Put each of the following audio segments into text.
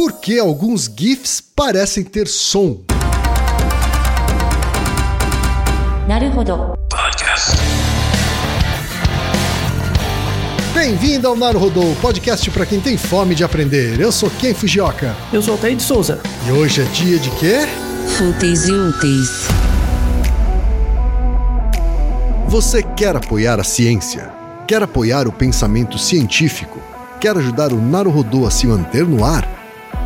Por que alguns GIFs parecem ter som? Naruhodo. Bem-vindo ao Naruhodo, podcast para quem tem fome de aprender. Eu sou Ken Fujioka. Eu sou o Altair de Souza. E hoje é dia de quê? Fúteis e úteis. Você quer apoiar a ciência? Quer apoiar o pensamento científico? Quer ajudar o Naruhodo a se manter no ar?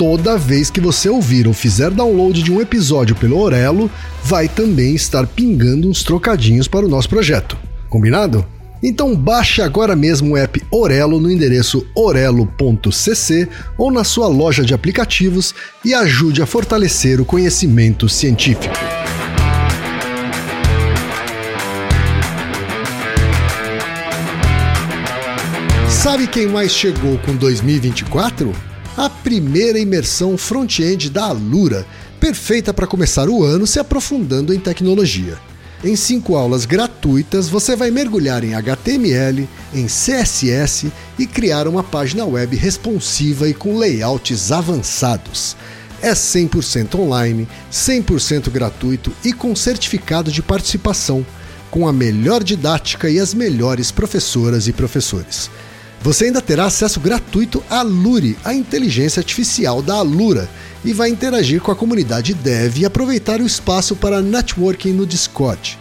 Toda vez que você ouvir ou fizer download de um episódio pelo Orelo, vai também estar pingando uns trocadinhos para o nosso projeto. Combinado? Então baixe agora mesmo o app Orelo no endereço orelo.cc ou na sua loja de aplicativos e ajude a fortalecer o conhecimento científico. Sabe quem mais chegou com 2024? A primeira imersão front-end da Alura, perfeita para começar o ano se aprofundando em tecnologia. Em cinco aulas gratuitas, você vai mergulhar em HTML, em CSS e criar uma página web responsiva e com layouts avançados. É 100% online, 100% gratuito e com certificado de participação, com a melhor didática e as melhores professoras e professores. Você ainda terá acesso gratuito à Lure, a inteligência artificial da Alura, e vai interagir com a comunidade dev e aproveitar o espaço para networking no Discord.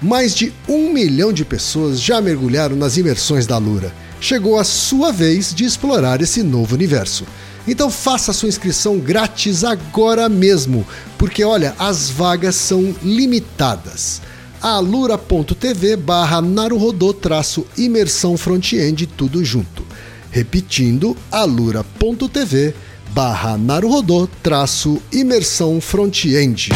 Mais de um milhão de pessoas já mergulharam nas imersões da Alura. Chegou a sua vez de explorar esse novo universo. Então faça sua inscrição grátis agora mesmo, porque olha, as vagas são limitadas alura.tv barra naruhodô traço imersão front-end tudo junto. Repetindo, alura.tv barra naruhodô traço imersão front-end.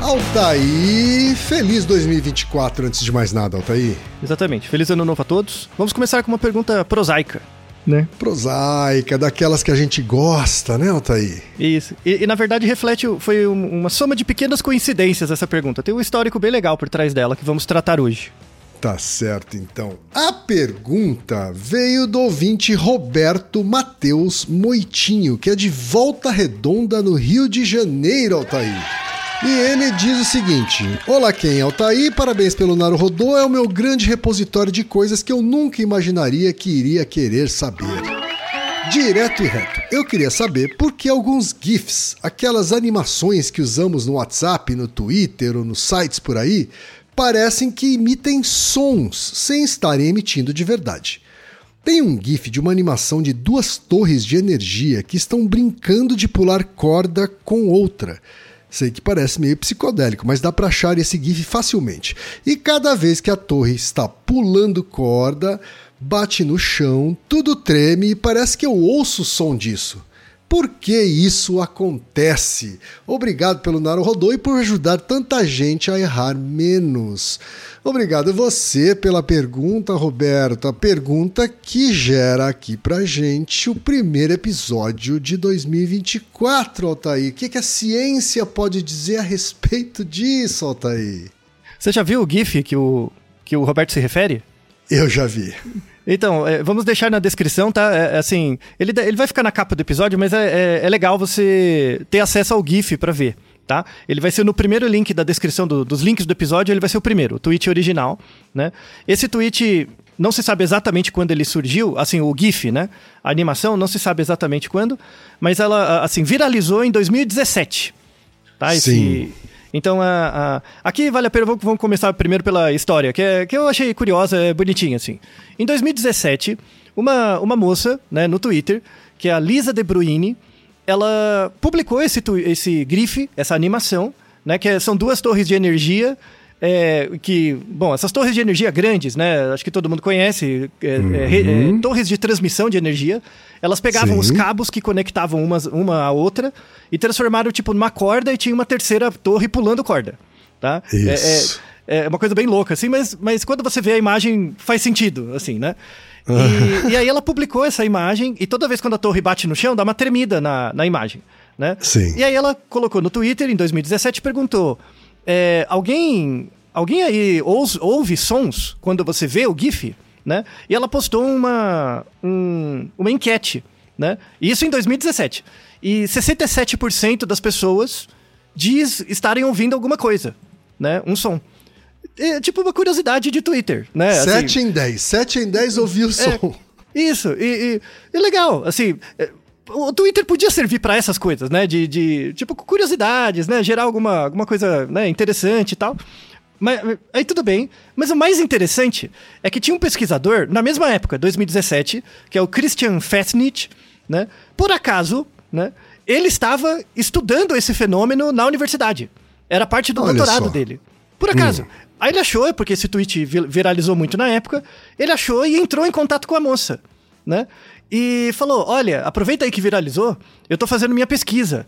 Altaí, feliz 2024 antes de mais nada, Altaí. Exatamente. Feliz ano novo a todos. Vamos começar com uma pergunta prosaica. Né? Prosaica, daquelas que a gente gosta, né, Altair? Isso. E, e, na verdade reflete, foi uma soma de pequenas coincidências essa pergunta. Tem um histórico bem legal por trás dela que vamos tratar hoje. Tá certo, então. A pergunta veio do ouvinte Roberto Matheus Moitinho, que é de Volta Redonda, no Rio de Janeiro, Altair. E ele diz o seguinte: Olá, quem é Altair? Parabéns pelo Naruhodô, é o meu grande repositório de coisas que eu nunca imaginaria que iria querer saber. Direto e reto, eu queria saber por que alguns GIFs, aquelas animações que usamos no WhatsApp, no Twitter ou nos sites por aí, parecem que imitem sons sem estarem emitindo de verdade. Tem um GIF de uma animação de duas torres de energia que estão brincando de pular corda com outra. Sei que parece meio psicodélico, mas dá para achar esse GIF facilmente. E cada vez que a torre está pulando corda, bate no chão, tudo treme e parece que eu ouço o som disso. Por que isso acontece? Obrigado pelo Naruhodô e por ajudar tanta gente a errar menos. Obrigado você pela pergunta, Roberto. A pergunta que gera aqui pra gente o primeiro episódio de 2024, Altair. O que, que a ciência pode dizer a respeito disso, Altair? Você já viu o GIF que o, que o Roberto se refere? Eu já vi. Então, é, vamos deixar na descrição, tá? É, é assim, ele, ele vai ficar na capa do episódio, mas é, é, é legal você ter acesso ao GIF para ver. Tá? Ele vai ser no primeiro link da descrição do, dos links do episódio, ele vai ser o primeiro, o tweet original, né? Esse tweet não se sabe exatamente quando ele surgiu, assim, o GIF, né? A animação não se sabe exatamente quando, mas ela, assim, viralizou em 2017. Tá? Esse, Sim. Então, a, a, aqui vale a pena, vamos começar primeiro pela história, que, é, que eu achei curiosa, é bonitinha, assim. Em 2017, uma, uma moça, né, no Twitter, que é a Lisa De Bruyne, ela publicou esse, esse grife, essa animação, né, que é, são duas torres de energia é, que, bom, essas torres de energia grandes, né? Acho que todo mundo conhece, é, é, re- é, torres de transmissão de energia. Elas pegavam Sim. os cabos que conectavam umas, uma à outra e transformaram, tipo, numa corda e tinha uma terceira torre pulando corda, tá? É- Isso. É, é uma coisa bem louca, assim, mas, mas quando você vê a imagem, faz sentido, assim, né? E, e aí ela publicou essa imagem e toda vez quando a torre bate no chão, dá uma tremida na, na imagem, né? Sim. E aí ela colocou no Twitter em 2017 e perguntou: é, alguém, alguém aí ouve, ouve sons quando você vê o GIF? Né? E ela postou uma, um- uma enquete, né? Isso em 2017. E 67% das pessoas diz estarem ouvindo alguma coisa, né? Um som. É tipo uma curiosidade de Twitter, né? Assim, 7 em 10. 7 em 10 ouviu o som. isso, e, e- e legal, assim, é, o Twitter podia servir pra essas coisas, né, de, de, tipo, curiosidades, né, gerar alguma, alguma coisa, né, interessante e tal. Mas, aí tudo bem, mas o mais interessante é que tinha um pesquisador, na mesma época, 2017, que é o Christian Festnich, né, por acaso, né, ele estava estudando esse fenômeno na universidade. Era parte do Olha doutorado só. dele. Por acaso. Aí ele achou, porque esse tweet vi- viralizou muito na época, ele achou e entrou em contato com a moça, né? E falou: Olha, aproveita aí que viralizou, eu tô fazendo minha pesquisa.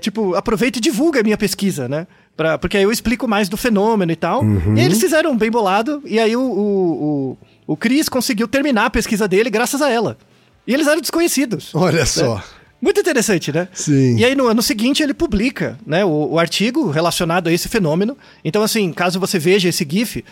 Tipo, aproveita e divulga a minha pesquisa, né? Pra, porque aí eu explico mais do fenômeno e tal. E aí eles fizeram bem bolado, e aí o, o, o, o Chris conseguiu terminar a pesquisa dele graças a ela. E eles eram desconhecidos. Olha só. Muito interessante, né? Sim. E aí no ano seguinte ele publica, né, o, o artigo relacionado a esse fenômeno. Então assim, caso você veja esse GIF,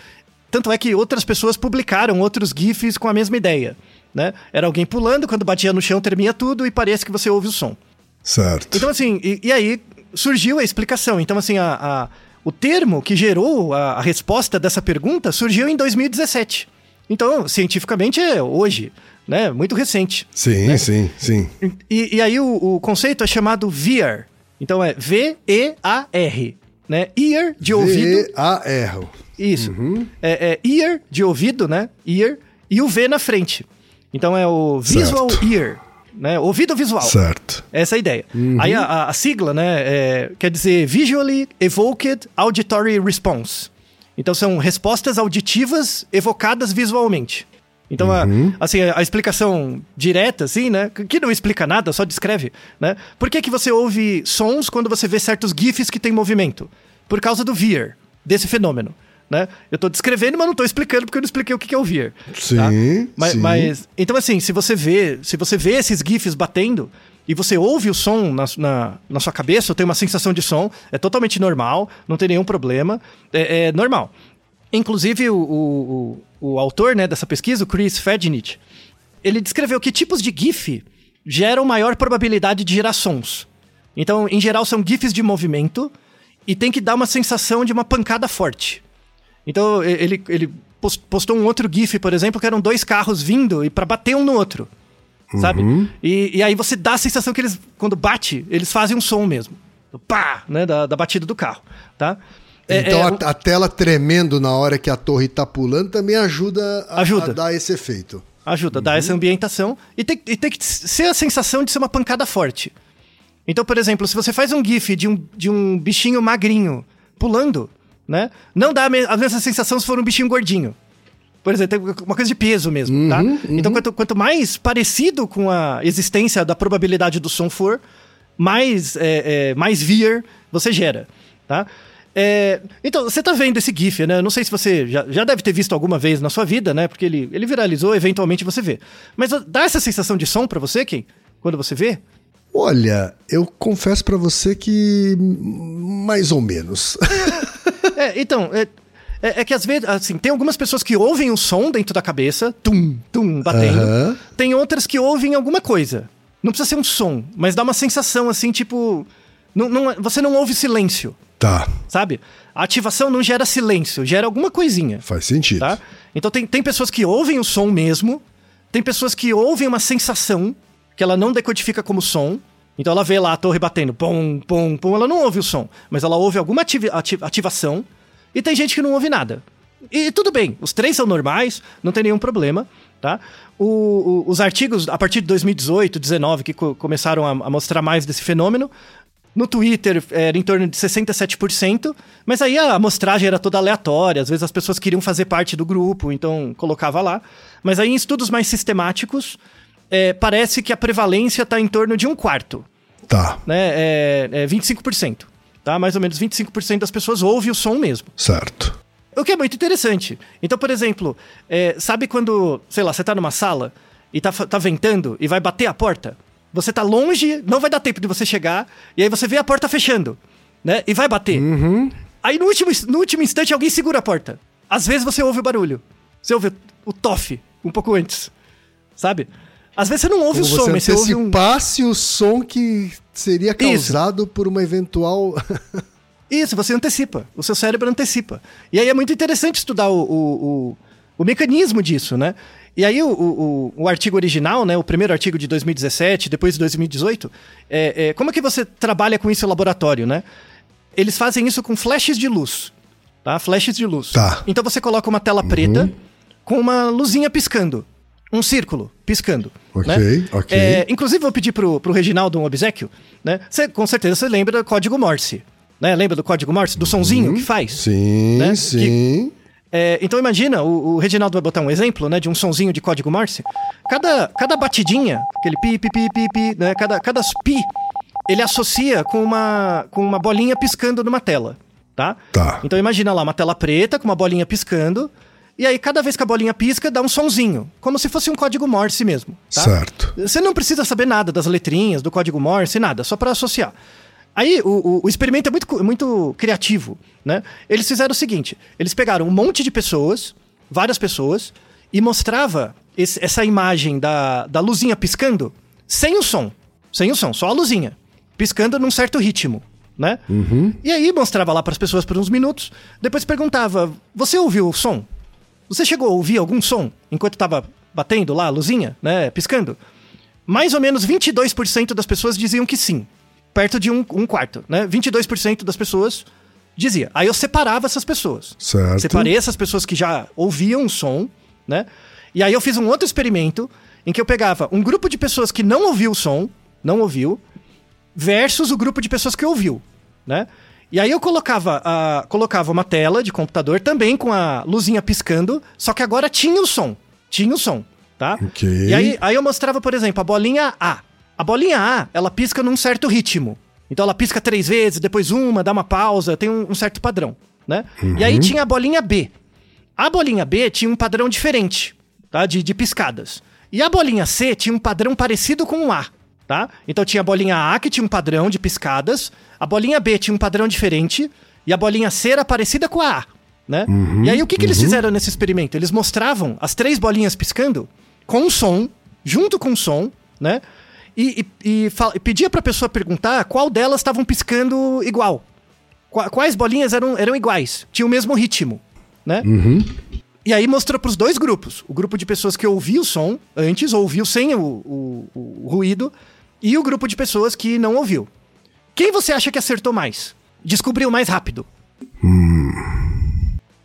tanto é que outras pessoas publicaram outros GIFs com a mesma ideia, né? Era alguém pulando, quando batia no chão tremia tudo e parece que você ouve o som. Certo. Então, assim, e, e aí surgiu a explicação. Então, assim, a, a- o termo que gerou a, a resposta dessa pergunta surgiu em 2017. Então, cientificamente é hoje, né? Muito recente. Sim, sim, sim. E, e aí o, o conceito é chamado VEAR. Então é V-E-A-R, né? Ear, de ouvido. V-A-R. Isso. É, é ear, de ouvido, né? Ear. E o V na frente. Então é o visual Certo. ear, né? Ouvido visual. Certo. Essa é a ideia. Aí a, a- sigla, né, é- quer dizer Visually Evoked Auditory Response. Então são respostas auditivas evocadas visualmente. Então, a, assim, a, a explicação direta, assim, né, que- não explica nada, só descreve, né? Por que, que você ouve sons quando você vê certos GIFs que tem movimento? Por causa do VEAR, desse fenômeno. Né? Eu tô descrevendo, mas não tô explicando porque eu não expliquei o que que é o VEAR. Sim, Mas, sim. mas- então assim, se você vê, se você vê esses gifs batendo e você ouve o som na, na, na sua cabeça, ou tem uma sensação de som, é totalmente normal, não tem nenhum problema, é, é normal. Inclusive o, o, o, o autor né, dessa pesquisa, o Chris Fednich, ele descreveu que tipos de GIF geram maior probabilidade de gerar sons. Então, em geral, são GIFs de movimento e tem que dar uma sensação de uma pancada forte. Então, ele, ele pos- postou um outro GIF, por exemplo, que eram dois carros vindo e para bater um no outro. Sabe? E, e aí você dá a sensação que eles, quando bate, eles fazem um som mesmo. Do Pá! Né? Da, da batida do carro. Tá? É- Então é, a, a tela tremendo na hora que a torre tá pulando também ajuda a, Ajuda. a dar esse efeito. Ajuda, dá essa ambientação. E tem, e tem que ser a sensação de ser uma pancada forte. Então, por exemplo, se você faz um GIF de um, de um bichinho magrinho pulando, né? Não dá a me- a mesma sensação se for um bichinho gordinho. Por exemplo, tem uma coisa de peso mesmo, tá? Então, quanto, quanto mais parecido com a existência da probabilidade do som for, mais, é, é, mais veer você gera, tá? É, então, você tá vendo esse GIF, né? Eu Não sei se você já, já deve ter visto alguma vez na sua vida, né? Porque ele, ele viralizou, eventualmente você vê. Mas dá essa sensação de som pra você, Kim? Quando você vê? Olha, eu confesso pra você que mais ou menos. É, então, é, é, é que às vezes, assim, tem algumas pessoas que ouvem o som dentro da cabeça, tum, tum, batendo. Aham. Tem outras que ouvem alguma coisa. Não precisa ser um som, mas dá uma sensação assim, tipo. Não, não- você não ouve silêncio, tá, sabe? A ativação não gera silêncio, gera alguma coisinha. faz sentido. Tá? Então tem, tem pessoas que ouvem o som mesmo, tem pessoas que ouvem uma sensação que ela não decodifica como som. Então ela vê lá a torre batendo, pum, pum, pum, ela não ouve o som, mas ela ouve alguma ativação. E tem gente que não ouve nada. E tudo bem, os três são normais, não tem nenhum problema, tá? O- o- os artigos, a partir de 2018, 2019, que co- começaram a, a mostrar mais desse fenômeno, No Twitter era em torno de 67%, mas aí a amostragem era toda aleatória, às vezes as pessoas queriam fazer parte do grupo, então colocava lá. Mas aí em estudos mais sistemáticos, é, parece que a prevalência está em torno de um quarto, Tá, né? É, é 25%. Tá? Mais ou menos 25% das pessoas ouvem o som mesmo. certo. O que é muito interessante. Então, por exemplo, é, sabe quando, sei lá, você tá numa sala e tá, tá ventando e vai bater a porta? Você tá longe, não vai dar tempo de você chegar, e aí você vê a porta fechando, né? E vai bater. Aí no último, no último instante alguém segura a porta. Às vezes você ouve o barulho. Você ouve o tofe um pouco antes. Sabe? Às vezes você não ouve Como o som, mas você ouve um. o som que seria causado por uma eventual. Isso, você antecipa. O seu cérebro antecipa. E aí é muito interessante estudar o, o, o, o mecanismo disso, né? E aí o, o, o artigo original, né, o primeiro artigo de 2017, depois de 2018, é, é, como é que você trabalha com isso em laboratório, né? Eles fazem isso com flashes de luz, tá? Flashes de luz. Tá. Uhum. Então você coloca uma tela preta com uma luzinha piscando. Um círculo piscando. Ok, né? ok. É, inclusive, vou pedir pro, pro Reginaldo um obsequio, né? Você, com certeza você lembra do código Morse. Né? Lembra do código Morse? Do sonzinho que faz? Sim, Né? sim. É, então imagina, o, o Reginaldo vai botar um exemplo, né, de um sonzinho de código Morse. Cada, cada batidinha, aquele pi, pi, pi, pi, pi, né, cada, cada pi, ele associa com uma, com uma bolinha piscando numa tela, tá? Tá. Então imagina lá, uma tela preta com uma bolinha piscando, e aí cada vez que a bolinha pisca, dá um sonzinho, como se fosse um código Morse mesmo, tá? Certo. Você não precisa saber nada das letrinhas, do código Morse, nada, só para associar. Aí o, o- o experimento é muito, muito criativo, né? Eles fizeram o seguinte: eles pegaram um monte de pessoas, várias pessoas, e mostrava esse- essa imagem da, da luzinha piscando sem o som. Sem o som, só a luzinha. Piscando num certo ritmo, né? E aí mostrava lá para as pessoas por uns minutos, depois perguntava: Você ouviu o som? Você chegou a ouvir algum som enquanto estava batendo lá a luzinha, né? Piscando? Mais ou menos 22% das pessoas diziam que sim. Perto de um, um quarto, né? 22% das pessoas dizia. Aí eu separava essas pessoas. Certo. Separei essas pessoas que já ouviam o som, né? E aí eu fiz um outro experimento em que eu pegava um grupo de pessoas que não ouviu o som, não ouviu, versus o grupo de pessoas que ouviu, né? E aí eu colocava, a, colocava uma tela de computador também com a luzinha piscando, só que agora tinha o som. Tinha o som, tá? Ok. E aí, aí eu mostrava, por exemplo, a bolinha A. A bolinha A, ela pisca num certo ritmo. Então ela pisca três vezes, depois uma, dá uma pausa, tem um, um certo padrão, né? E aí tinha a bolinha B. A bolinha B tinha um padrão diferente, tá? De, de piscadas. E a bolinha C tinha um padrão parecido com o A, tá? Então tinha a bolinha A que tinha um padrão de piscadas, a bolinha B tinha um padrão diferente e a bolinha C era parecida com a A, né? e aí o que, que eles fizeram nesse experimento? Eles mostravam as três bolinhas piscando com o som, junto com o som, né? E, e, e e pedia pra pessoa perguntar qual delas estavam piscando igual. Qua- Quais bolinhas eram, eram iguais, tinham o mesmo ritmo, né? E aí mostrou pros dois grupos. O grupo de pessoas que ouviu o som antes, ouviu sem o, o- o ruído, e o grupo de pessoas que não ouviu. Quem você acha que acertou mais? Descobriu mais rápido?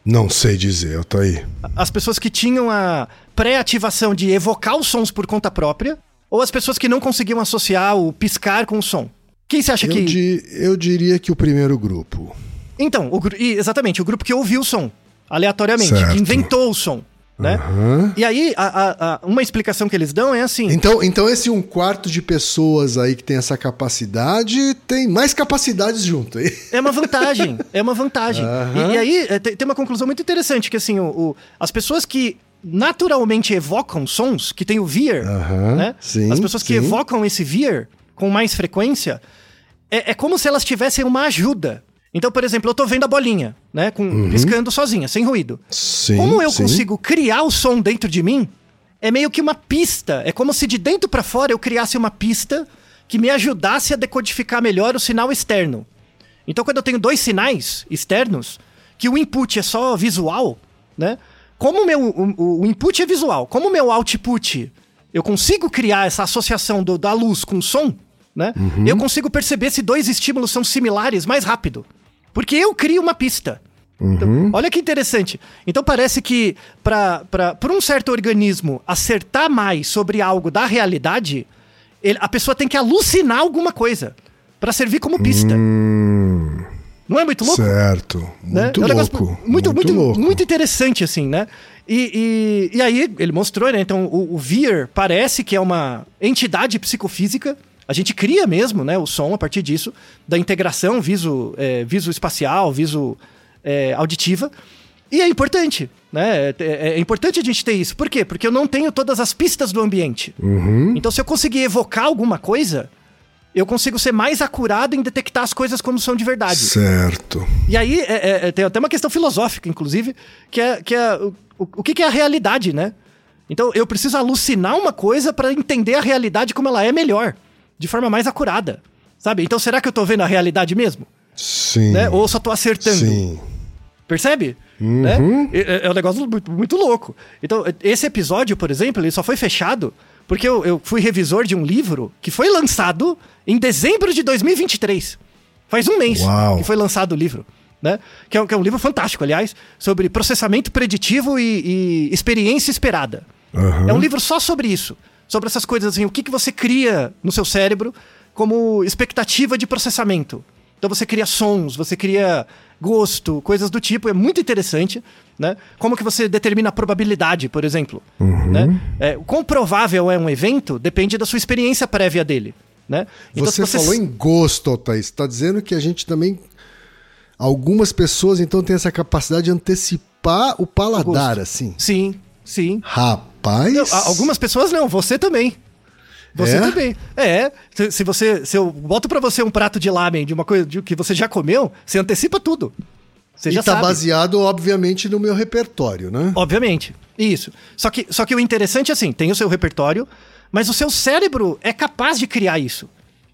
Não sei dizer, eu tô aí. As pessoas que tinham a pré-ativação de evocar os sons por conta própria, ou as pessoas que não conseguiam associar o piscar com o som? Quem você acha Eu, que. di- eu diria que o primeiro grupo. Então, o, exatamente, o grupo que ouviu o som, aleatoriamente, Certo. que inventou o som, né? Aham. E aí, a- a- a- uma explicação que eles dão é assim. Então, então esse um quarto de pessoas aí que tem essa capacidade tem mais capacidades junto. aí. É uma vantagem, é uma vantagem. Aham. E, e aí é, tem, uma conclusão muito interessante, que assim, o, o- as pessoas que naturalmente evocam sons, que tem o veer, Aham, né? sim, as pessoas que sim. evocam esse veer com mais frequência, é, é como se elas tivessem uma ajuda. Então, por exemplo, eu tô vendo a bolinha, né? Com, Piscando sozinha, sem ruído. Sim. Como eu sim. consigo criar o som dentro de mim, é meio que uma pista. É como se de dentro pra fora eu criasse uma pista que me ajudasse a decodificar melhor o sinal externo. Então, quando eu tenho dois sinais externos, que o input é só visual, né? Como o meu o, o input é visual, como o meu output eu consigo criar essa associação do- da luz com o som, né? Eu consigo perceber se dois estímulos são similares mais rápido. Porque eu crio uma pista. Então, olha que interessante. Então parece que para um certo organismo acertar mais sobre algo da realidade, ele- a pessoa tem que alucinar alguma coisa. para servir como pista. Hum, Não é muito louco? certo. né? Muito É um louco. Muito, muito, louco. muito interessante, assim, né? E, e, e aí ele mostrou, né? Então, o, o Veer parece que é uma entidade psicofísica. A gente cria mesmo, né? O som a partir disso, da integração viso, é, viso espacial, viso é, auditiva. E é importante, né? É, é- é importante a gente ter isso. Por quê? Porque eu não tenho todas as pistas do ambiente. Uhum. Então, se eu conseguir evocar alguma coisa, eu consigo ser mais acurado em detectar as coisas como são de verdade. Certo. E aí é- é- é- tem até uma questão filosófica, inclusive, que é, que é o, o, que é a realidade, né? Então eu preciso alucinar uma coisa para entender a realidade como ela é melhor, de forma mais acurada, sabe? Então será que eu tô vendo a realidade mesmo? Sim. Né? Ou só tô acertando? Sim. Percebe? Né? É, é- é um negócio muito, muito louco. Então, esse episódio, por exemplo, ele só foi fechado porque eu, eu fui revisor de um livro que foi lançado em dezembro de 2023. Faz um mês Uau. que foi lançado o livro. Né? Que, é, um- que é um livro fantástico, aliás, sobre processamento preditivo e, e experiência esperada. Aham. É um livro só sobre isso. Sobre essas coisas assim, o que, que você cria no seu cérebro como expectativa de processamento. Então você cria sons, você cria gosto, coisas do tipo, é muito interessante, né? Como que você determina a probabilidade, por exemplo, né? É, o quão provável é um evento depende da sua experiência prévia dele, né? Então, Você, se falou em gosto, Thaís. Está dizendo que a gente também. Algumas pessoas então têm essa capacidade de antecipar o paladar, gosto. assim. Sim, sim. Rapaz. Não, a- algumas pessoas não, você também. Você É? também. É, se, se você se eu boto pra você um prato de lamen de uma coisa de- que você já comeu, você antecipa tudo. Você E já tá sabe. baseado, obviamente, no meu repertório, né? Obviamente. Isso. Só que, só que o interessante é assim, tem o seu repertório, mas o seu cérebro é capaz de criar isso.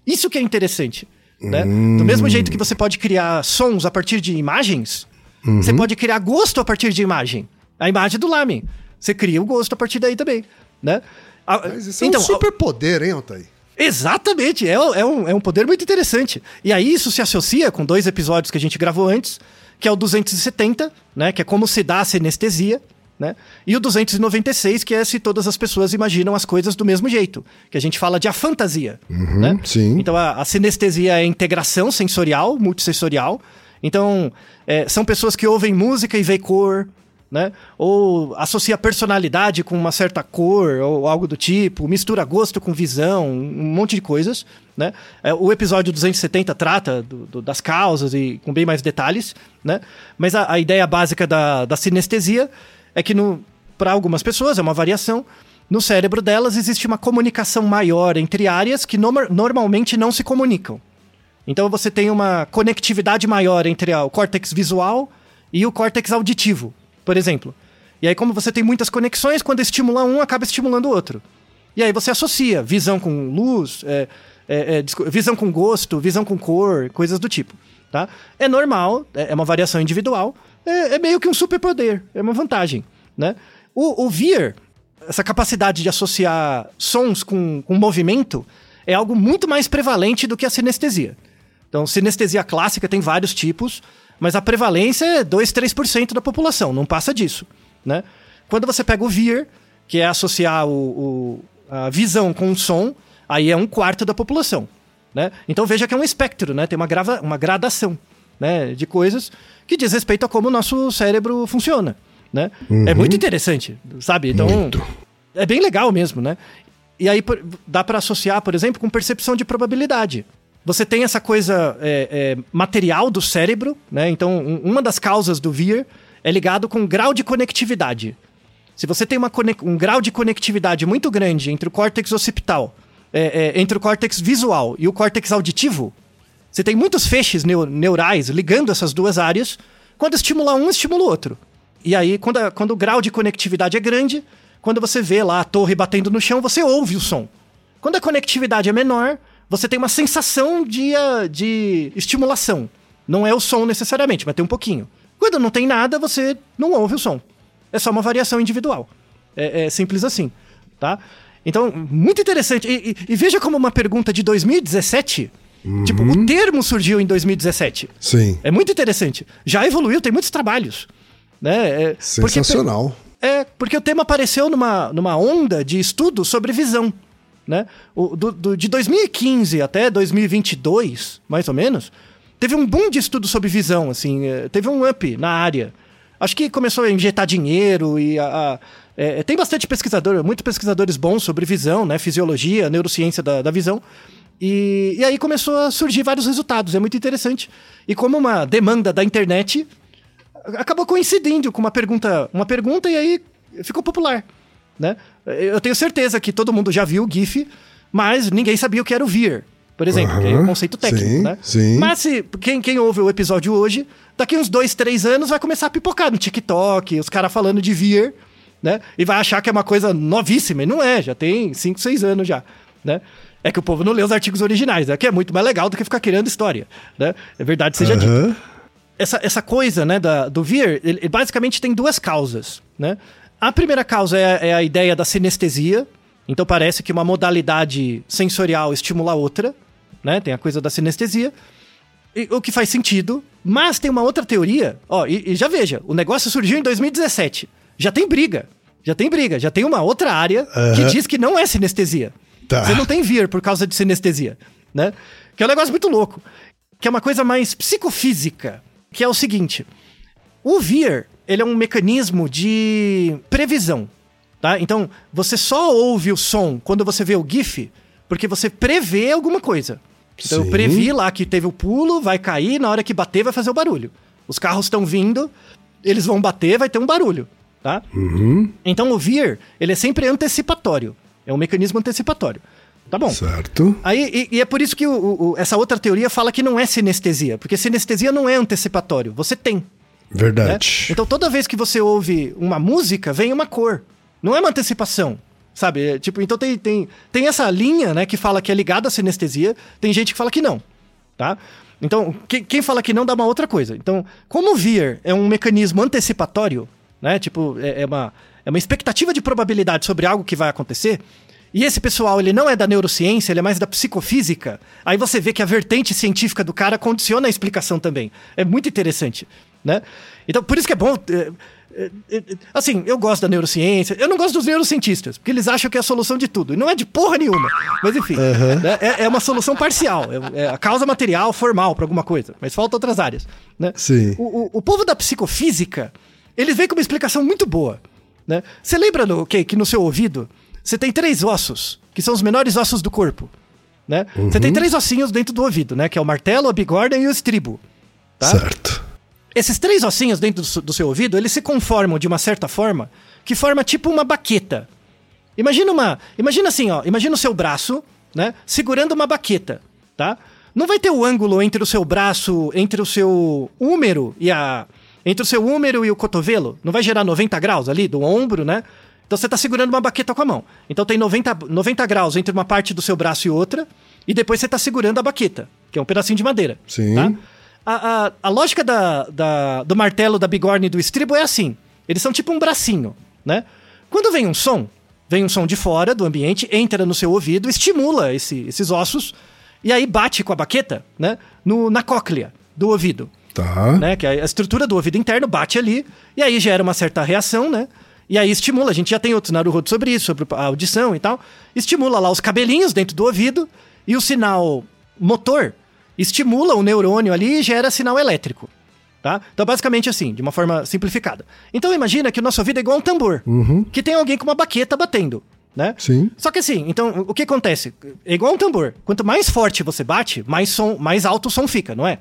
Isso que é interessante. Né? Do mesmo jeito que você pode criar sons a partir de imagens, você pode criar gosto a partir de imagem. A imagem do lamen. Você cria o gosto a partir daí também. Né? Mas isso é um superpoder, hein, Altair? Exatamente, é, é um, é um poder muito interessante. E aí isso se associa com dois episódios que a gente gravou antes, que é o 270, né, que é como se dá a sinestesia, né? E o 296, que é se todas as pessoas imaginam as coisas do mesmo jeito, que a gente fala de a fantasia, né? sim. Então a, a sinestesia é a integração sensorial, multissensorial. Então, é, são pessoas que ouvem música e veem cor, né? Ou associa personalidade com uma certa cor ou algo do tipo, mistura gosto com visão, um monte de coisas, né? É, o episódio 270 trata do- do- das causas e com bem mais detalhes, né? Mas a, a ideia básica da, da sinestesia é que para algumas pessoas é uma variação. No cérebro delas existe uma comunicação maior entre áreas que nor- normalmente não se comunicam. Então você tem uma conectividade maior entre o córtex visual e o córtex auditivo, por exemplo. E aí, como você tem muitas conexões, quando estimula um, acaba estimulando o outro. E aí você associa visão com luz, é, é, é, visão com gosto, visão com cor, coisas do tipo. Tá? É normal, é é uma variação individual, é, é meio que um superpoder, é uma vantagem. Né? O, o essa capacidade de associar sons com, com movimento, é algo muito mais prevalente do que a sinestesia. Então, sinestesia clássica tem vários tipos, mas a prevalência é 2, 3% da população, não passa disso. Né? Quando você pega o VIR, que é associar o, o- a visão com o som, aí é um quarto da população. Né? Então veja que é um espectro, né? tem uma, grava, uma gradação né? de coisas que diz respeito a como o nosso cérebro funciona. Né? É muito interessante, sabe? Então, Muito. é bem legal mesmo, né? E aí dá para associar, por exemplo, com percepção de probabilidade. Você tem essa coisa é, é, material do cérebro, né? Então, um- uma das causas do VIR é ligado com grau de conectividade. Se você tem uma um grau de conectividade muito grande entre o córtex occipital, é, é, entre o córtex visual e o córtex auditivo, você tem muitos feixes neu- neurais ligando essas duas áreas. Quando estimula um, estimula o outro. E aí, quando, a- quando o grau de conectividade é grande, quando você vê lá a torre batendo no chão, você ouve o som. Quando a conectividade é menor, você tem uma sensação de, ah, de estimulação. Não é o som necessariamente, mas tem um pouquinho. Quando não tem nada, você não ouve o som. É só uma variação individual. É, é simples assim, tá? Então, muito interessante. E, e- e veja como uma pergunta de 2017, tipo, o termo surgiu em 2017. Sim. É muito interessante. Já evoluiu, tem muitos trabalhos. Né? É, porque- Sensacional. é, porque o tema apareceu numa, numa onda de estudo sobre visão. Né? O, do, do- de 2015 até 2022, mais ou menos, teve um boom de estudo sobre visão, assim, eh, teve um up na área. Acho que começou a injetar dinheiro e a, a- é, tem bastante pesquisador, muitos pesquisadores bons sobre visão, né? Fisiologia, neurociência da, da visão. E, e aí começou a surgir vários resultados, é muito interessante. E como uma demanda da internet, acabou coincidindo com uma pergunta, uma pergunta e aí ficou popular, né? Eu tenho certeza que todo mundo já viu o GIF, mas ninguém sabia o que era o VIR, por exemplo, que é um conceito técnico, sim, né? sim. Mas se, quem, quem ouve o episódio hoje, daqui uns dois, três anos vai começar a pipocar no TikTok, os caras falando de VIR, né? E vai achar que é uma coisa novíssima, e não é, já tem cinco, seis anos já, né? É que o povo não lê os artigos originais, né? Que é muito mais legal do que ficar criando história, né? É verdade seja dita Aham. essa, essa coisa né, da, do VIR, ele, ele basicamente tem duas causas. Né? A primeira causa é, é a ideia da sinestesia. Então parece que uma modalidade sensorial estimula a outra. Né? Tem a coisa da sinestesia. E- o que faz sentido. Mas tem uma outra teoria. Ó, e, e já veja, o negócio surgiu em 2017. Já tem briga. Já tem briga. Já tem uma outra área que Aham. diz que não é sinestesia. Tá. Você não tem VIR por causa de sinestesia. Né? Que é um negócio muito louco. Que é uma coisa mais psicofísica. Que é o seguinte. O VIR, ele é um mecanismo de previsão, tá? Então, você só ouve o som quando você vê o GIF, porque você prevê alguma coisa. Então, eu Sim. previ lá que teve o pulo, vai cair, na hora que bater vai fazer o barulho. Os carros estão vindo, eles vão bater, vai ter um barulho, tá? Então, o VIR, ele é sempre antecipatório. É um mecanismo antecipatório. Tá bom. Certo. Aí, e, e é por isso que o- o- essa outra teoria fala que não é sinestesia, porque sinestesia não é antecipatório, você tem. Né? Verdade. Então toda vez que você ouve uma música, vem uma cor. Não é uma antecipação. Sabe? É, tipo, então tem, tem, tem essa linha, né, que fala que é ligada à sinestesia, tem gente que fala que não. Tá? Então, que- quem fala que não dá uma outra coisa. Então, como o VIR é um mecanismo antecipatório, né? Tipo, é, é uma, é uma expectativa de probabilidade sobre algo que vai acontecer. E esse pessoal, ele não é da neurociência, ele é mais da psicofísica. Aí você vê que a vertente científica do cara condiciona a explicação também. É muito interessante, né? Então, por isso que é bom... é, assim, eu gosto da neurociência. Eu não gosto dos neurocientistas, porque eles acham que é a solução de tudo. E não é de porra nenhuma. Mas enfim, né? é, é uma solução parcial. É, é a causa material formal para alguma coisa. Mas falta outras áreas. Né? Sim. O, o, o povo da psicofísica, eles vêm com uma explicação muito boa. Né? Você lembra no, que, que no seu ouvido você tem três ossos, que são os menores ossos do corpo. Né? Você tem três ossinhos dentro do ouvido, né? Que é o martelo, a bigorna e o estribo. Tá? Certo. Esses três ossinhos dentro do, do seu ouvido, eles se conformam de uma certa forma, que forma tipo uma baqueta. Imagina uma, imagina assim, ó, imagina o seu braço, né, segurando uma baqueta, tá? Não vai ter o ângulo entre o seu braço, entre o seu húmero e a entre o seu húmero e o cotovelo, não vai gerar 90 graus ali do ombro, né? Então você tá segurando uma baqueta com a mão. Então tem 90, 90 graus entre uma parte do seu braço e outra, e depois você tá segurando a baqueta, que é um pedacinho de madeira. Sim. Tá? A, a, a lógica da, da- do martelo, da bigorna e do estribo é assim. Eles são tipo um bracinho, né? Quando vem um som, vem um som de fora do ambiente, entra no seu ouvido, estimula esse- esses ossos, e aí bate com a baqueta, né? No, na cóclea do ouvido Tá. né? Que a a estrutura do ouvido interno bate ali, e aí gera uma certa reação, né? E aí estimula, a gente já tem outros Naruhodo sobre isso, sobre a audição e tal. Estimula lá os cabelinhos dentro do ouvido, e o sinal motor estimula o neurônio ali e gera sinal elétrico. Tá? Então, basicamente assim, de uma forma simplificada. Então, imagina que o nosso ouvido é igual a um tambor, que tem alguém com uma baqueta batendo. Né? Sim. Só que assim, então, o que acontece? É igual um tambor. Quanto mais forte você bate, mais, som, mais alto o som fica, não é?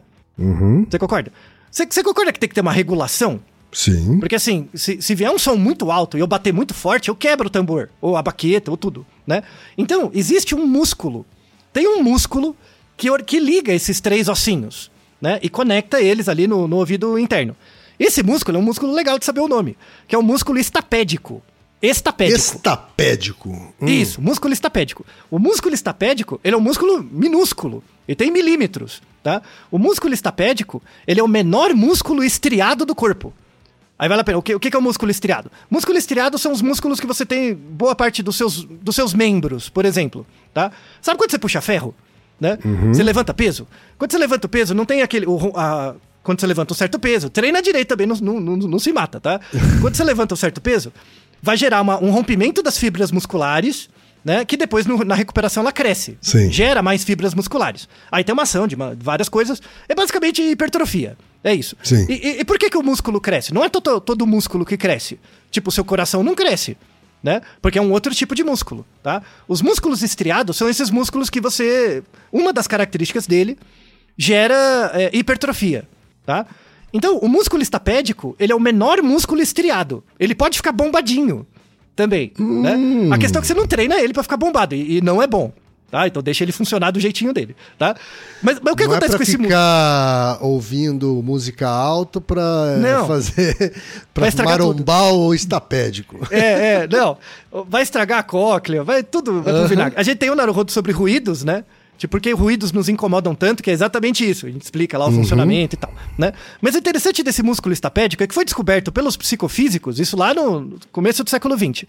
Você concorda? Você, você concorda que tem que ter uma regulação? Sim. Porque assim, se, se vier um som muito alto e eu bater muito forte, eu quebro o tambor, ou a baqueta, ou tudo, né? Então, existe um músculo. Tem um músculo que, que liga esses três ossinhos, né? E conecta eles ali no, no ouvido interno. Esse músculo é um músculo legal de saber o nome, que é o músculo estapédico. Estapédico. Estapédico. Hum. Isso, músculo estapédico. O músculo estapédico, ele é um músculo minúsculo. Ele tem milímetros, tá? O músculo estapédico, ele é o menor músculo estriado do corpo. Aí vale a pena. O que, o que é o músculo estriado? Músculo estriado são os músculos que você tem boa parte dos seus, dos seus membros, por exemplo, tá? Sabe quando você puxa ferro? Né? Você levanta peso? Quando você levanta o peso, não tem aquele... o a- quando você levanta um certo peso, treina direito também, não, não, não, não se mata, tá? quando você levanta um certo peso, vai gerar uma- um rompimento das fibras musculares né? Que depois no- na recuperação ela cresce. Sim. Gera mais fibras musculares. Aí tem uma ação de uma- várias coisas. É basicamente hipertrofia. É isso. Sim. E, e- e por que, que o músculo cresce? Não é todo, todo músculo que cresce. Tipo, o seu coração não cresce. Né? Porque é um outro tipo de músculo, tá? Os músculos estriados são esses músculos que você... Uma das características dele gera é, hipertrofia, tá? Então, o músculo estapédico, ele é o menor músculo estriado. Ele pode ficar bombadinho também, né? A questão é que você não treina ele pra ficar bombado, e, e não é bom, tá? Então deixa ele funcionar do jeitinho dele, tá? Mas, mas o que não acontece é com esse músculo? ficar ouvindo música alta pra eh, Não. fazer. estragar marombar o estapédico. É, é, não. Vai estragar a cóclea, vai tudo vai vinagre. A gente tem um Naruhodo sobre ruídos, né? Tipo, por que ruídos nos incomodam tanto, que é exatamente isso. A gente explica lá o funcionamento e tal, né? Mas o interessante desse músculo estapédico é que foi descoberto pelos psicofísicos, isso lá no começo do século XX.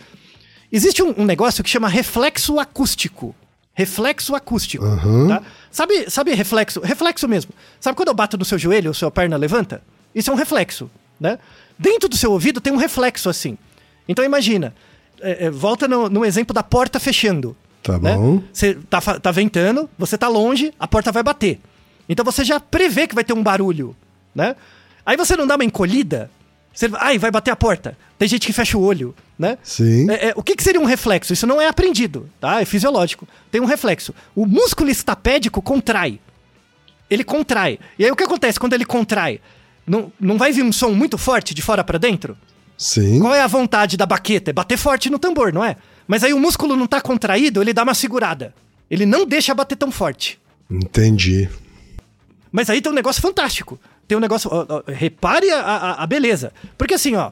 Existe um, um negócio que chama reflexo acústico. Reflexo acústico, tá? Sabe, sabe reflexo? Reflexo mesmo. Sabe quando eu bato no seu joelho, a sua perna levanta? Isso é um reflexo, né? Dentro do seu ouvido tem um reflexo assim. Então imagina, é, é, volta no, no exemplo da porta fechando. Tá né? bom. Você tá, tá ventando, você tá longe, a porta vai bater. Então você já prevê que vai ter um barulho, né? Aí você não dá uma encolhida, você, ai, vai bater a porta. Tem gente que fecha o olho, né? Sim. É, é, o que, que seria um reflexo? Isso não é aprendido, tá? É fisiológico. Tem um reflexo. O músculo estapédico contrai. Ele contrai. E aí o que acontece quando ele contrai? Não, não vai vir um som muito forte de fora pra dentro? Sim. Qual é a vontade da baqueta? É bater forte no tambor, não é? Mas aí o músculo não tá contraído, ele dá uma segurada. Ele não deixa bater tão forte. Entendi. Mas aí tem um negócio fantástico. Tem um negócio. ó, ó, repare a, a- a beleza. Porque assim, ó.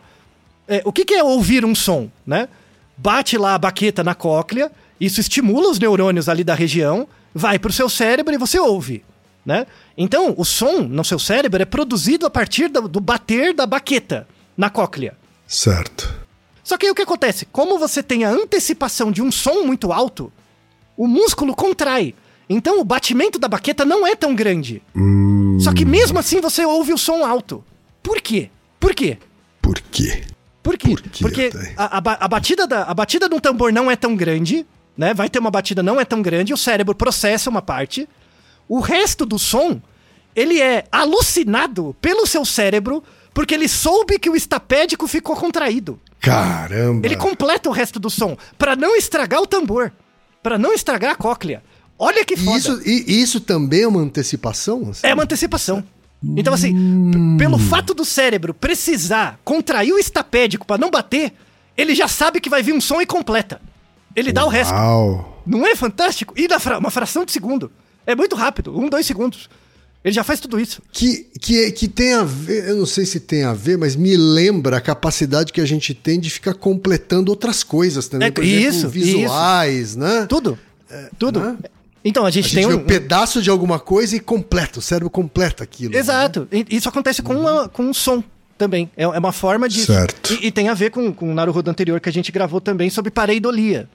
é, o que, que é ouvir um som, né? Bate lá a baqueta na cóclea, isso estimula os neurônios ali da região, vai pro seu cérebro e você ouve, né? Então, o som no seu cérebro é produzido a partir do, do bater da baqueta na cóclea. Certo. Só que aí o que acontece? Como você tem a antecipação de um som muito alto, o músculo contrai. Então o batimento da baqueta não é tão grande. Só que mesmo assim você ouve o som alto. Por quê? Por quê? Por quê? Por quê? Por quê, Porque a, a a batida da, a batida de um tambor não é tão grande, né? Vai ter uma batida não é tão grande, o cérebro processa uma parte. O resto do som, ele é alucinado pelo seu cérebro porque ele soube que o estapédico ficou contraído. Caramba. Ele completa o resto do som pra não estragar o tambor, Pra não estragar a cóclea. Olha que E foda. isso, e isso também é uma antecipação? assim? É uma antecipação. Então, assim, p- pelo fato do cérebro precisar contrair o estapédico pra não bater, ele já sabe que vai vir um som e completa. Ele dá o resto. Uau. Não é fantástico? E na fra- uma fração de segundo. É muito rápido, um, dois segundos. Ele já faz tudo isso. Que, que, que tem a ver, eu não sei se tem a ver, mas me lembra a capacidade que a gente tem de ficar completando outras coisas também. É, Por exemplo, isso, visuais, né? Tudo. Tudo. né? Então, a A gente, gente tem um. um pedaço de alguma coisa e completa, o cérebro completa aquilo. né? Exato. E Isso acontece com, uma, com um som também. É é uma forma de. Certo. E, e tem a ver com, com o Naruhodo anterior que a gente gravou também sobre pareidolia.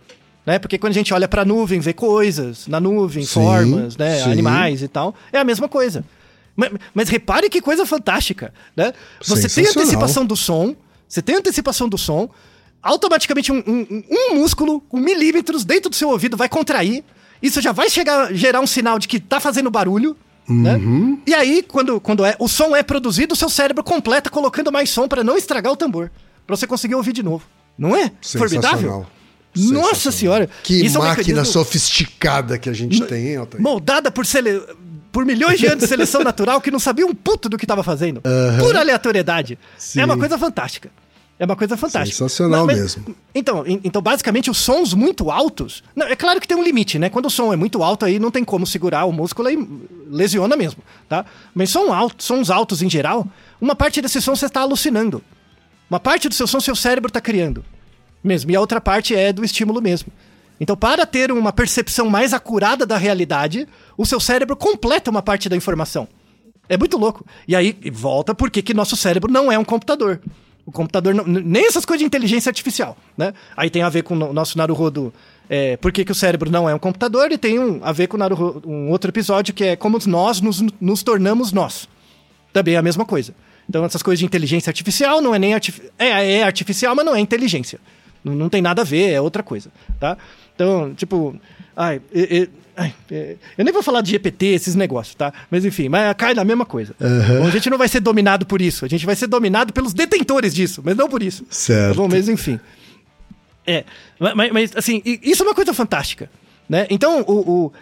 Né? Porque quando a gente olha pra nuvem, vê coisas na nuvem, Sim, formas, né? sim. animais e tal. É a mesma coisa. Mas, mas repare que coisa fantástica, né? Você tem antecipação do som, você tem antecipação do som, automaticamente um, um- um músculo com milímetros dentro do seu ouvido vai contrair. Isso já vai chegar, gerar um sinal de que tá fazendo barulho. Né? Uhum. E aí, quando, quando é, o som é produzido, o seu cérebro completa colocando mais som pra não estragar o tambor. Pra você conseguir ouvir de novo. Não é? Formidável? Nossa senhora! Que Isso é um máquina mecanismo sofisticada que a gente tem, hein, Altair? Moldada por, sele... por milhões de anos de seleção natural que não sabia um puto do que tava fazendo. Pura aleatoriedade. Sim. É uma coisa fantástica. É uma coisa fantástica. Sensacional mesmo. Então, en- então, basicamente, os sons muito altos. Não, é claro que tem um limite, né? Quando o som é muito alto, aí não tem como segurar o músculo e lesiona mesmo, tá? Mas som alto, sons altos em geral, uma parte desse som você está alucinando. Uma parte do seu som seu cérebro está criando. Mesmo. E a outra parte é do estímulo mesmo. Então, para ter uma percepção mais acurada da realidade, o seu cérebro completa uma parte da informação. É muito louco. E aí volta porque que nosso cérebro não é um computador. O computador não, nem essas coisas de inteligência artificial, né? Aí tem a ver com o no- nosso Naruhodo, é, por que, que o cérebro não é um computador e tem um, a ver com Naruhodo, um outro episódio que é como nós nos, nos tornamos nós. Também é a mesma coisa. Então essas coisas de inteligência artificial não é nem artif é, é artificial, mas não é inteligência, Não, não tem nada a ver, é outra coisa, tá? Então, tipo, ai, e- e- ai, é, eu nem vou falar de GPT, esses negócios, tá? Mas enfim, mas cai na mesma coisa. Aham. Bom, a gente não vai ser dominado por isso, a gente vai ser dominado pelos detentores disso, mas não por isso. Certo. Tá bom, mas enfim. É, ma- mas, mas, assim, isso é uma coisa fantástica, né? Então, o, o-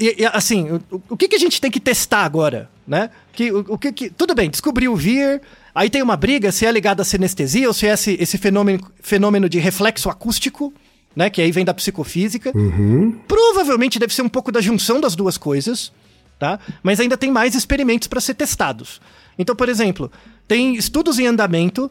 e- e, assim, o, o que, que a gente tem que testar agora, né? Que, o, o que, que- tudo bem, descobriu o VIR, aí tem uma briga se é ligado à sinestesia ou se é esse, esse fenômeno, fenômeno de reflexo acústico, né? Que aí vem da psicofísica. Provavelmente deve ser um pouco da junção das duas coisas, tá? Mas ainda tem mais experimentos para ser testados. Então, por exemplo, tem estudos em andamento.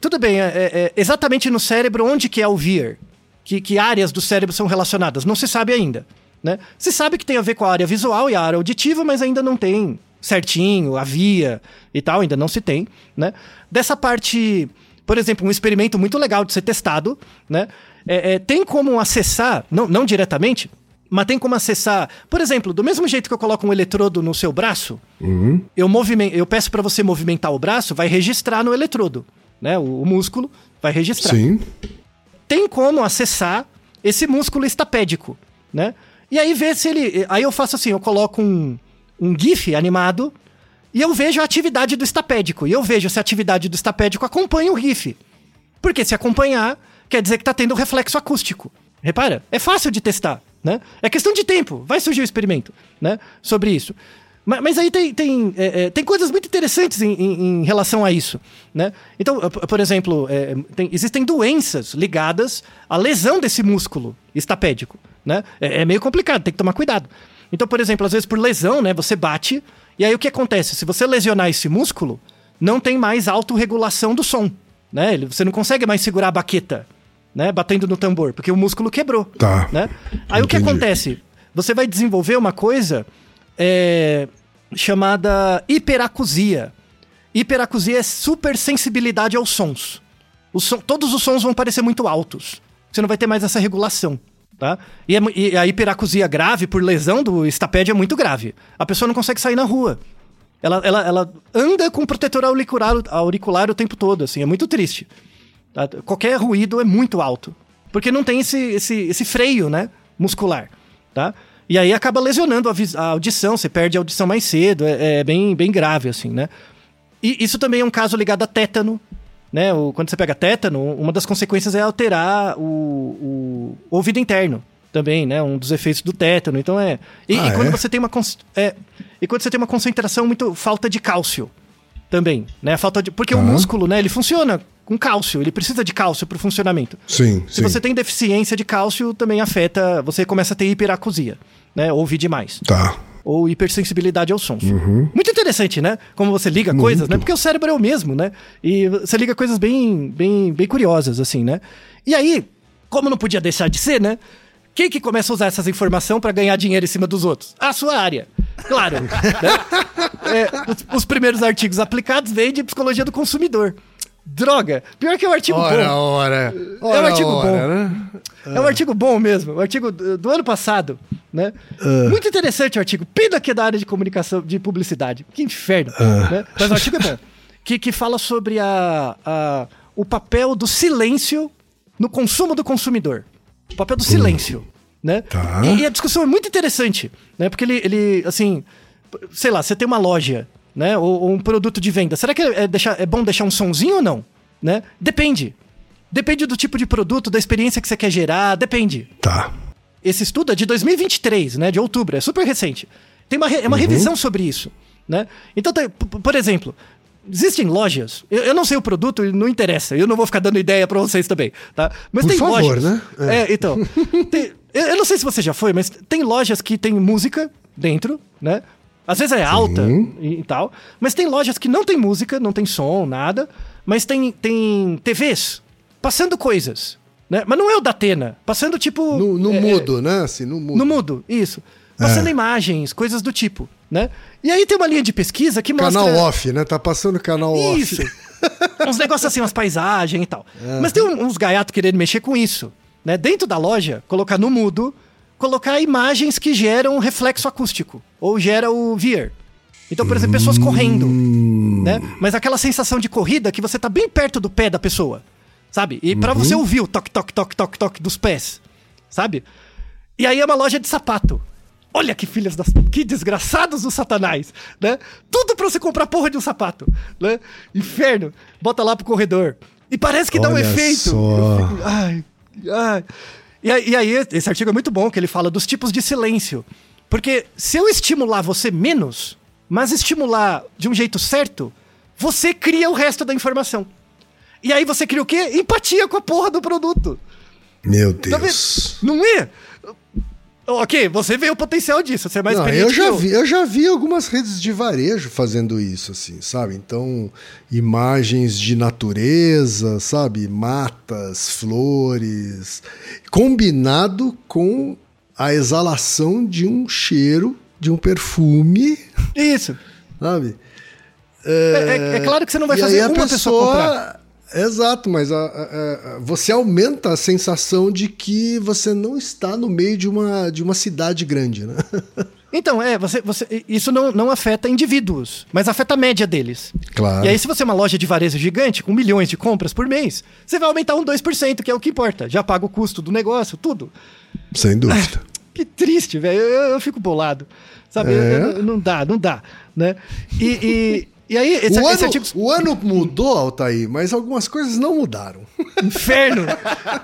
Tudo bem, é, é- é exatamente no cérebro onde que é o VIR, que, que áreas do cérebro são relacionadas, não se sabe ainda, né? Se sabe que tem a ver com a área visual e a área auditiva, mas ainda não tem certinho, a via e tal, ainda não se tem, né? Dessa parte, por exemplo, um experimento muito legal de ser testado, né? É, é, tem como acessar, não, não diretamente, mas tem como acessar, por exemplo, do mesmo jeito que eu coloco um eletrodo no seu braço, eu, movimen- eu peço para você movimentar o braço, vai registrar no eletrodo, né? O, o músculo vai registrar Sim. tem como acessar esse músculo estapédico, né? E aí ver se ele. Aí eu faço assim, eu coloco um, um GIF animado e eu vejo a atividade do estapédico. E eu vejo se a atividade do estapédico acompanha o GIF. Porque se acompanhar, quer dizer que tá tendo reflexo acústico. Repara, é fácil de testar, né? É questão de tempo, vai surgir o experimento, né? Sobre isso. Ma- Mas, aí tem, tem, é, é, tem coisas muito interessantes em, em- em relação a isso, né? Então, por exemplo, é, tem- existem doenças ligadas à lesão desse músculo estapédico, né? É, é meio complicado, tem que tomar cuidado. Então, por exemplo, às vezes por lesão, né? Você bate, e aí o que acontece? Se você lesionar esse músculo, não tem mais autorregulação do som, né? Você não consegue mais segurar a baqueta, né? Batendo no tambor, porque o músculo quebrou. Tá. Né? Aí o que Entendi. acontece? Você vai desenvolver uma coisa é, chamada hiperacusia. Hiperacusia é supersensibilidade aos sons. Os som- todos os sons vão parecer muito altos. Você não vai ter mais essa regulação. Tá? E, é e a hiperacusia grave por lesão do estapédio é muito grave. A pessoa não consegue sair na rua. Ela, ela, ela anda com protetor auricular, auricular o tempo todo, assim, é muito triste. Tá? Qualquer ruído é muito alto. Porque não tem esse, esse, esse freio, né? Muscular. Tá? E aí acaba lesionando a, a audição, você perde a audição mais cedo, é, é bem, bem grave, assim, né? E isso também é um caso ligado a tétano, né? O, quando você pega tétano, uma das consequências é alterar o, o ouvido interno também, né? Um dos efeitos do tétano. Então é. E, Ah, e quando é? você tem uma é, e quando você tem uma concentração muito falta de cálcio também, né? Falta de porque o Tá. músculo, né? Ele funciona com cálcio. Ele precisa de cálcio para o funcionamento. Sim, Se sim. você tem deficiência de cálcio, também afeta. Você começa a ter hiperacusia, né? Ouvir demais Tá. Ou hipersensibilidade aos sons. Uhum. Muito interessante, né? Como você liga coisas, né? Porque o cérebro é o mesmo, né? E você liga coisas bem, bem, bem curiosas, assim, né? E aí, como não podia deixar de ser, né? Quem que começa a usar essas informações para ganhar dinheiro em cima dos outros? A sua área. Claro. né? É, os, os primeiros artigos aplicados vêm de psicologia do consumidor. Droga. Pior que é um artigo Ora, bom. ora. É um artigo bom. né? É um artigo bom mesmo, um artigo do, ano passado, né? Muito interessante o artigo. Pena que é da área de comunicação, de publicidade. Que inferno, né? Mas o artigo é bom. Que, que fala sobre a, a- o papel do silêncio no consumo do consumidor. O papel do silêncio, né? Tá. E, e a discussão é muito interessante, né? Porque ele, ele assim, sei lá, você tem uma loja, né? Ou, ou um produto de venda. Será que é, deixar, é bom deixar um sonzinho ou não? Né? Depende. Depende do tipo de produto, da experiência que você quer gerar, depende. Tá. Esse estudo é de 2023, né? De outubro, é super recente. Tem uma, re- é uma revisão sobre isso, né? Então, tem- por exemplo, existem lojas. Eu, eu não sei o produto, e não interessa. Eu não vou ficar dando ideia pra vocês também, tá? Mas Por tem favor, lojas. né? É, então. tem- eu, eu não sei se você já foi, mas tem lojas que tem música dentro, né? Às vezes é alta e, e tal. Mas tem lojas que não tem música, não tem som, nada. Mas tem, tem TVs passando coisas. Né? Mas não é o da Atena. Passando tipo. No, no é, mudo, né? Assim, no mudo. no mudo, isso. Passando É. imagens, coisas do tipo, né? E aí tem uma linha de pesquisa que mostra... Canal off, né? Tá passando canal Isso. off. uns negócios assim, umas paisagens e tal. Mas tem uns gaiatos querendo mexer com isso, né? Dentro da loja, colocar no mudo, colocar imagens que geram reflexo acústico, ou gera o VIR. Então, por exemplo, pessoas correndo, né? Mas aquela sensação de corrida que você tá bem perto do pé da pessoa. sabe? E pra você ouvir o toque, toque, toque, toque, toque dos pés, sabe? E aí é uma loja de sapato. Olha que filhas das... Que desgraçados dos satanás, né? Tudo pra você comprar porra de um sapato, né? Inferno. Bota lá pro corredor. E parece que dá um Olha efeito. só. Ai, ai. E aí, e aí, esse artigo é muito bom, que ele fala dos tipos de silêncio. Porque se eu estimular você menos, mas estimular de um jeito certo, você cria o resto da informação. E aí você cria o quê? Empatia com a porra do produto. Meu Tá Deus. Não é? Ok, você vê o potencial disso, você é mais Não, experiente eu já que vi, eu já vi algumas redes de varejo fazendo isso, assim, sabe? Então, imagens de natureza, sabe? Matas, flores, combinado com a exalação de um cheiro, de um perfume, Isso. sabe? É, é- é claro que você não vai fazer uma pessoa comprar. Exato, mas a- a- a- você aumenta a sensação de que você não está no meio de uma, de uma cidade grande, né? Então, é, você, você, isso não, não afeta indivíduos, mas afeta a média deles. Claro. E aí, se você é uma loja de varejo gigante, com milhões de compras por mês, você vai aumentar um 2%, que é o que importa. Já paga o custo do negócio, tudo. Sem dúvida. Que triste, velho. Eu, eu fico bolado. Sabe? É? Eu- eu- não dá, não dá. Né? E, e, aí, esse, o, esse ano, artigo. o ano mudou, Altair, mas algumas coisas não mudaram. Inferno!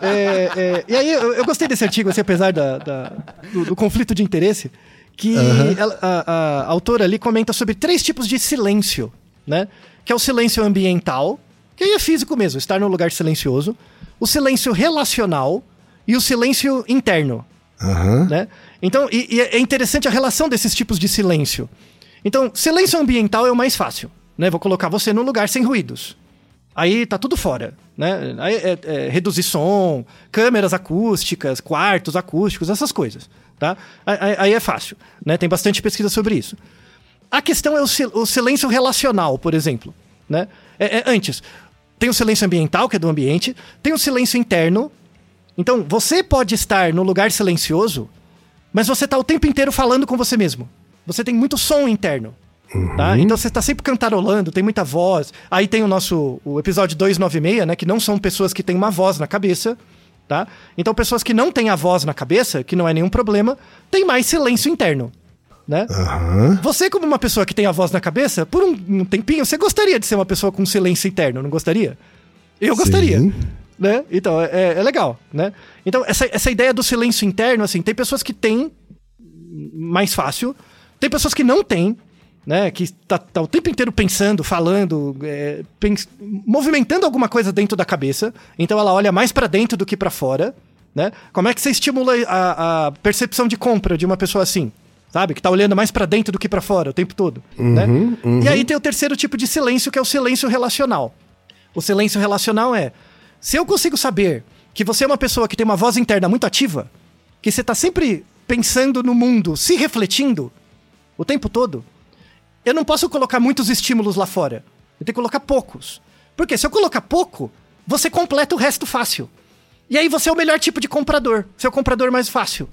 É, é, e aí, eu, eu gostei desse artigo, assim, apesar da, da- do, do conflito de interesse, que ela- a, a autora ali comenta sobre três tipos de silêncio, né? Que é o silêncio ambiental, que aí é físico mesmo, estar num lugar silencioso, o silêncio relacional e o silêncio interno, Aham. né? Então, e, e é interessante a relação desses tipos de silêncio. Então, silêncio ambiental é o mais fácil, né? Vou colocar você num lugar sem ruídos. Aí tá tudo fora, né? Aí é, é reduzir som, câmeras acústicas, quartos acústicos, essas coisas, tá? Aí, aí- é fácil, né? Tem bastante pesquisa sobre isso. A questão é o, sil- o silêncio relacional, por exemplo, né? É- é antes, tem o silêncio ambiental, que é do ambiente, tem o silêncio interno. Então, você pode estar no lugar silencioso, mas você tá o tempo inteiro falando com você mesmo. Você tem muito som interno. Tá? Então você tá sempre cantarolando, tem muita voz. Aí tem o nosso o episódio 296, né? Que não são pessoas que têm uma voz na cabeça. Tá? Então, pessoas que não têm a voz na cabeça, que não é nenhum problema, tem mais silêncio interno. Né? Aham. Você, como uma pessoa que tem a voz na cabeça, por um, um tempinho, você gostaria de ser uma pessoa com silêncio interno, não gostaria? Eu gostaria. Né? Então, é, é legal, né? Então, essa, essa ideia do silêncio interno, assim, tem pessoas que têm mais fácil, tem pessoas que não têm, né? Que tá, tá o tempo inteiro pensando, falando, é, pens- movimentando alguma coisa dentro da cabeça. Então, ela olha mais pra dentro do que pra fora, né? Como é que você estimula a, a percepção de compra de uma pessoa assim? Sabe? Que tá olhando mais pra dentro do que pra fora o tempo todo, né? E aí tem o terceiro tipo de silêncio, que é o silêncio relacional. O silêncio relacional é: se eu consigo saber que você é uma pessoa que tem uma voz interna muito ativa, que você tá sempre pensando no mundo, se refletindo o tempo todo, eu não posso colocar muitos estímulos lá fora. Eu tenho que colocar poucos. Porque se eu colocar pouco, você completa o resto fácil. E aí você é o melhor tipo de comprador. Você é o comprador mais fácil.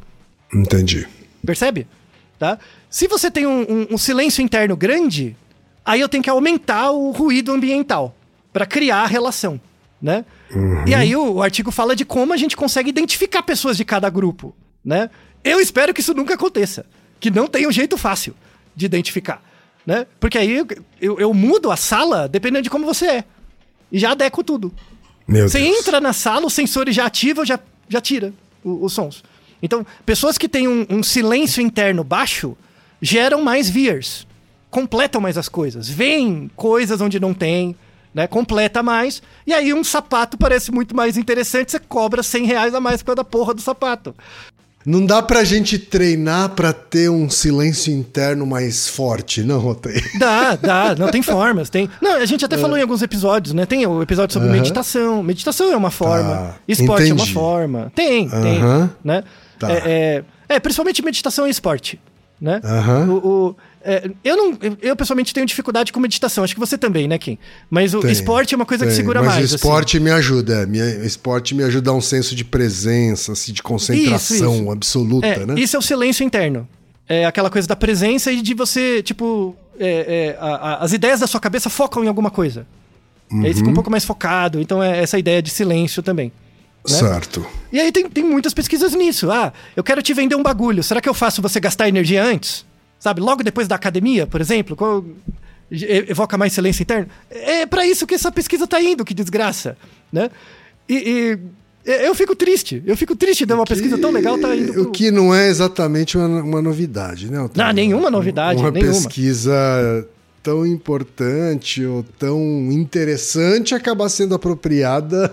Entendi. Percebe? Tá? Se você tem um, um- um silêncio interno grande, aí eu tenho que aumentar o ruído ambiental para criar a relação, né? E aí o, o artigo fala de como a gente consegue identificar pessoas de cada grupo, né? Eu espero que isso nunca aconteça, que não tem um jeito fácil de identificar, né? Porque aí eu, eu- eu mudo a sala dependendo de como você é e já adequo tudo. Meu Você Deus. entra na sala, o sensor já ativa, já, já tira os sons. Então, pessoas que têm um, um silêncio interno baixo geram mais vias, completam mais as coisas, veem coisas onde não tem, né? Completa mais. E aí um sapato parece muito mais interessante, você cobra 100 reais a mais por causa da porra do sapato. Não dá pra gente treinar pra ter um silêncio interno mais forte, não, Altair? Dá, dá, não tem formas, tem. Não, a gente até falou em alguns episódios, né? Tem o episódio sobre meditação. Meditação é uma forma, Tá, esporte é uma entendi. forma. Tem, tem, né? Tá. É, é, é, principalmente meditação e esporte, né? O, o- é, eu não, eu, pessoalmente tenho dificuldade com meditação. Acho que você também, né, Kim? Mas o Tem, esporte é uma coisa que tem. segura Mas mais. o assim. esporte me ajuda. O esporte me ajuda a um senso de presença, assim, de concentração Isso, isso. absoluta, É, né? Isso é o silêncio interno. É aquela coisa da presença e de você, tipo, é, é, a- a- as ideias da sua cabeça focam em alguma coisa. E aí fica um pouco mais focado. Então é essa ideia de silêncio também. né? Certo. E aí tem, tem muitas pesquisas nisso. Ah, eu quero te vender um bagulho. Será que eu faço você gastar energia antes? Sabe, logo depois da academia, por exemplo, qual- evoca mais silêncio interno. É pra isso que essa pesquisa tá indo, que desgraça, né? E, e eu fico triste. Eu fico triste de uma pesquisa tão legal tá indo O pro... que não é exatamente uma, uma novidade, né? Não, nenhuma novidade, Uma nenhuma. pesquisa tão importante ou tão interessante acabar sendo apropriada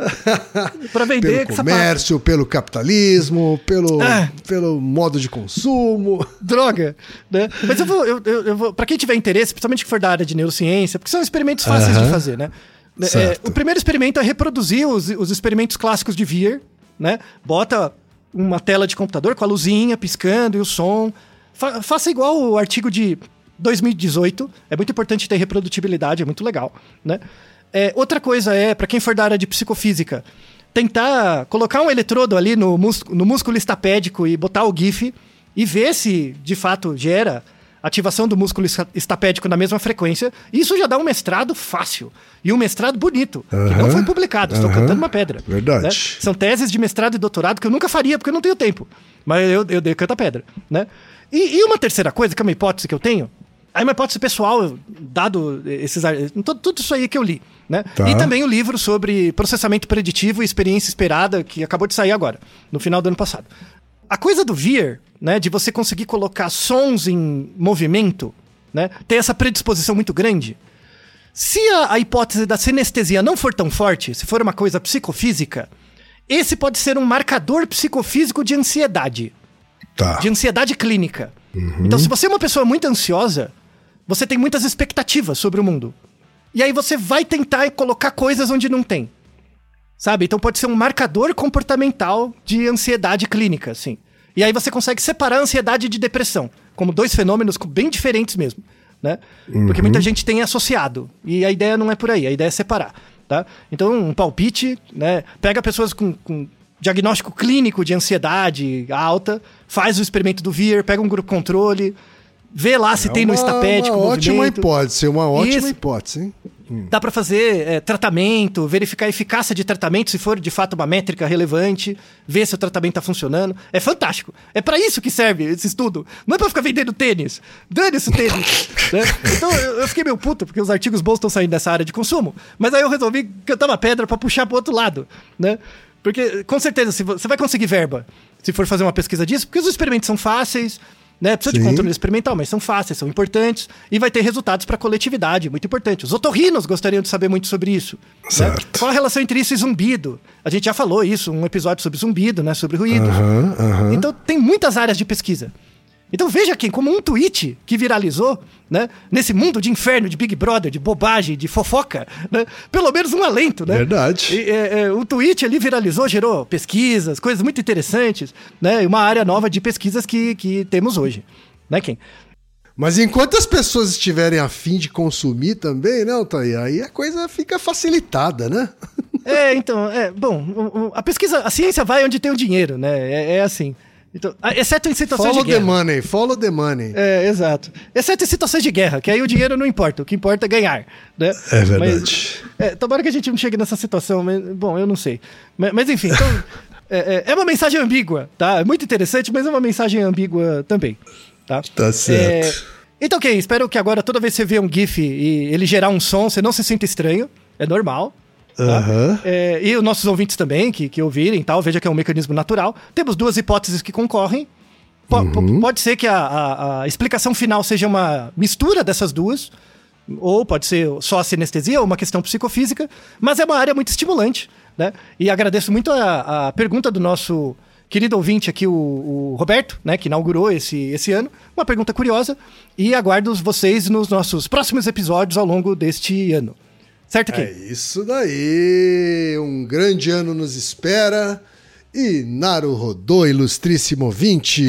Pra vender pelo essa comércio, pelo capitalismo, pelo, Ah. pelo modo de consumo. droga, né? Mas eu vou, eu, eu, vou, para quem tiver interesse, principalmente que for da área de neurociência, porque são experimentos fáceis Aham. de fazer, né? É, Certo. o primeiro experimento é reproduzir os, os experimentos clássicos de Weir, né? Bota uma tela de computador com a luzinha piscando e o som. Fa- faça igual o artigo de 2018. É muito importante ter reprodutibilidade, é muito legal, né? É, outra coisa é, para quem for da área de psicofísica, tentar colocar um eletrodo ali no, mus- no músculo estapédico e botar o GIF e ver se de fato gera ativação do músculo esta- estapédico na mesma frequência. Isso já dá um mestrado fácil. E um mestrado bonito, que não foi publicado. Estou aham. cantando uma pedra. Verdade. né? São teses de mestrado e doutorado que eu nunca faria, porque eu não tenho tempo. Mas eu, eu dei canta pedra, né? E, e uma terceira coisa, que é uma hipótese que eu tenho, é uma hipótese pessoal, dado esses... tudo isso aí que eu li, né? Tá. E também o livro sobre processamento preditivo e experiência esperada, que acabou de sair agora, no final do ano passado. A coisa do Veer, né, de você conseguir colocar sons em movimento, né, ter essa predisposição muito grande, se a, a hipótese da sinestesia não for tão forte, se for uma coisa psicofísica, esse pode ser um marcador psicofísico de ansiedade, Tá. de ansiedade clínica. Então, se você é uma pessoa muito ansiosa, você tem muitas expectativas sobre o mundo. E aí você vai tentar colocar coisas onde não tem. Sabe? Então pode ser um marcador comportamental de ansiedade clínica, assim. E aí você consegue separar a ansiedade de depressão, como dois fenômenos bem diferentes mesmo, né? Porque muita gente tem associado. E a ideia não é por aí, a ideia é separar, tá? Então, um palpite, né? Pega pessoas com, com diagnóstico clínico de ansiedade alta, faz o experimento do VIR, pega um grupo controle, vê lá se tem no É uma, uma ótima movimento. hipótese, uma ótima Isso. hipótese, hein? Dá pra fazer é, tratamento, verificar a eficácia de tratamento, se for de fato uma métrica relevante, ver se o tratamento tá funcionando. É fantástico. É pra isso que serve esse estudo. Não é pra ficar vendendo tênis. Dane-se o tênis. né? Então eu, eu fiquei meio puto, porque os artigos bons estão saindo dessa área de consumo. Mas aí eu resolvi cantar uma pedra pra puxar pro outro lado, né? Porque, com certeza, você vai conseguir verba se for fazer uma pesquisa disso, porque os experimentos são fáceis, né? Precisa de Sim. controle experimental, mas são fáceis, são importantes e vai ter resultados para a coletividade, muito importante. Os otorrinos gostariam de saber muito sobre isso. né? Certo. Qual a relação entre isso e zumbido? A gente já falou isso, um episódio sobre zumbido, né? Sobre ruídos. Aham, aham. Então tem muitas áreas de pesquisa. Então veja aqui, como um tweet que viralizou, né? Nesse mundo de inferno, de Big Brother, de bobagem, de fofoca, né? Pelo menos um alento, né? Verdade. E, é, é, o tweet ali viralizou, gerou pesquisas, coisas muito interessantes, né? E uma área nova de pesquisas que, que temos hoje. Né, Ken? Mas enquanto as pessoas estiverem afim de consumir também, né, Altair? Aí a coisa fica facilitada, né? É, então, é, bom, a pesquisa, a ciência vai onde tem o dinheiro, né? É, é assim. Então, a- exceto em situações Follow de the guerra. money, follow the money. É, exato. Exceto em situações de guerra, que aí o dinheiro não importa, o que importa é ganhar, né? É verdade. Mas, é, tomara que a gente não chegue nessa situação, mas, bom, eu não sei. Mas, mas, enfim, então, é, é- é uma mensagem ambígua, tá? É muito interessante, mas é uma mensagem ambígua também, tá? Tá certo. É, então, ok, espero que agora toda vez que você vê um GIF e ele gerar um som, você não se sinta estranho, é normal. Tá? Aham. É, e os nossos ouvintes também, que, que ouvirem tal, veja que é um mecanismo natural. Temos duas hipóteses que concorrem. Po- po- Pode ser que a, a- a explicação final seja uma mistura dessas duas, ou pode ser só a sinestesia ou uma questão psicofísica, mas é uma área muito estimulante, né? E agradeço muito a, a pergunta do nosso querido ouvinte aqui, o, o Roberto, né, que inaugurou esse, esse ano. Uma pergunta curiosa, e aguardo vocês nos nossos próximos episódios ao longo deste ano. Certo? É isso daí. Um grande ano nos espera. E Naru Rodô, ilustríssimo ouvinte.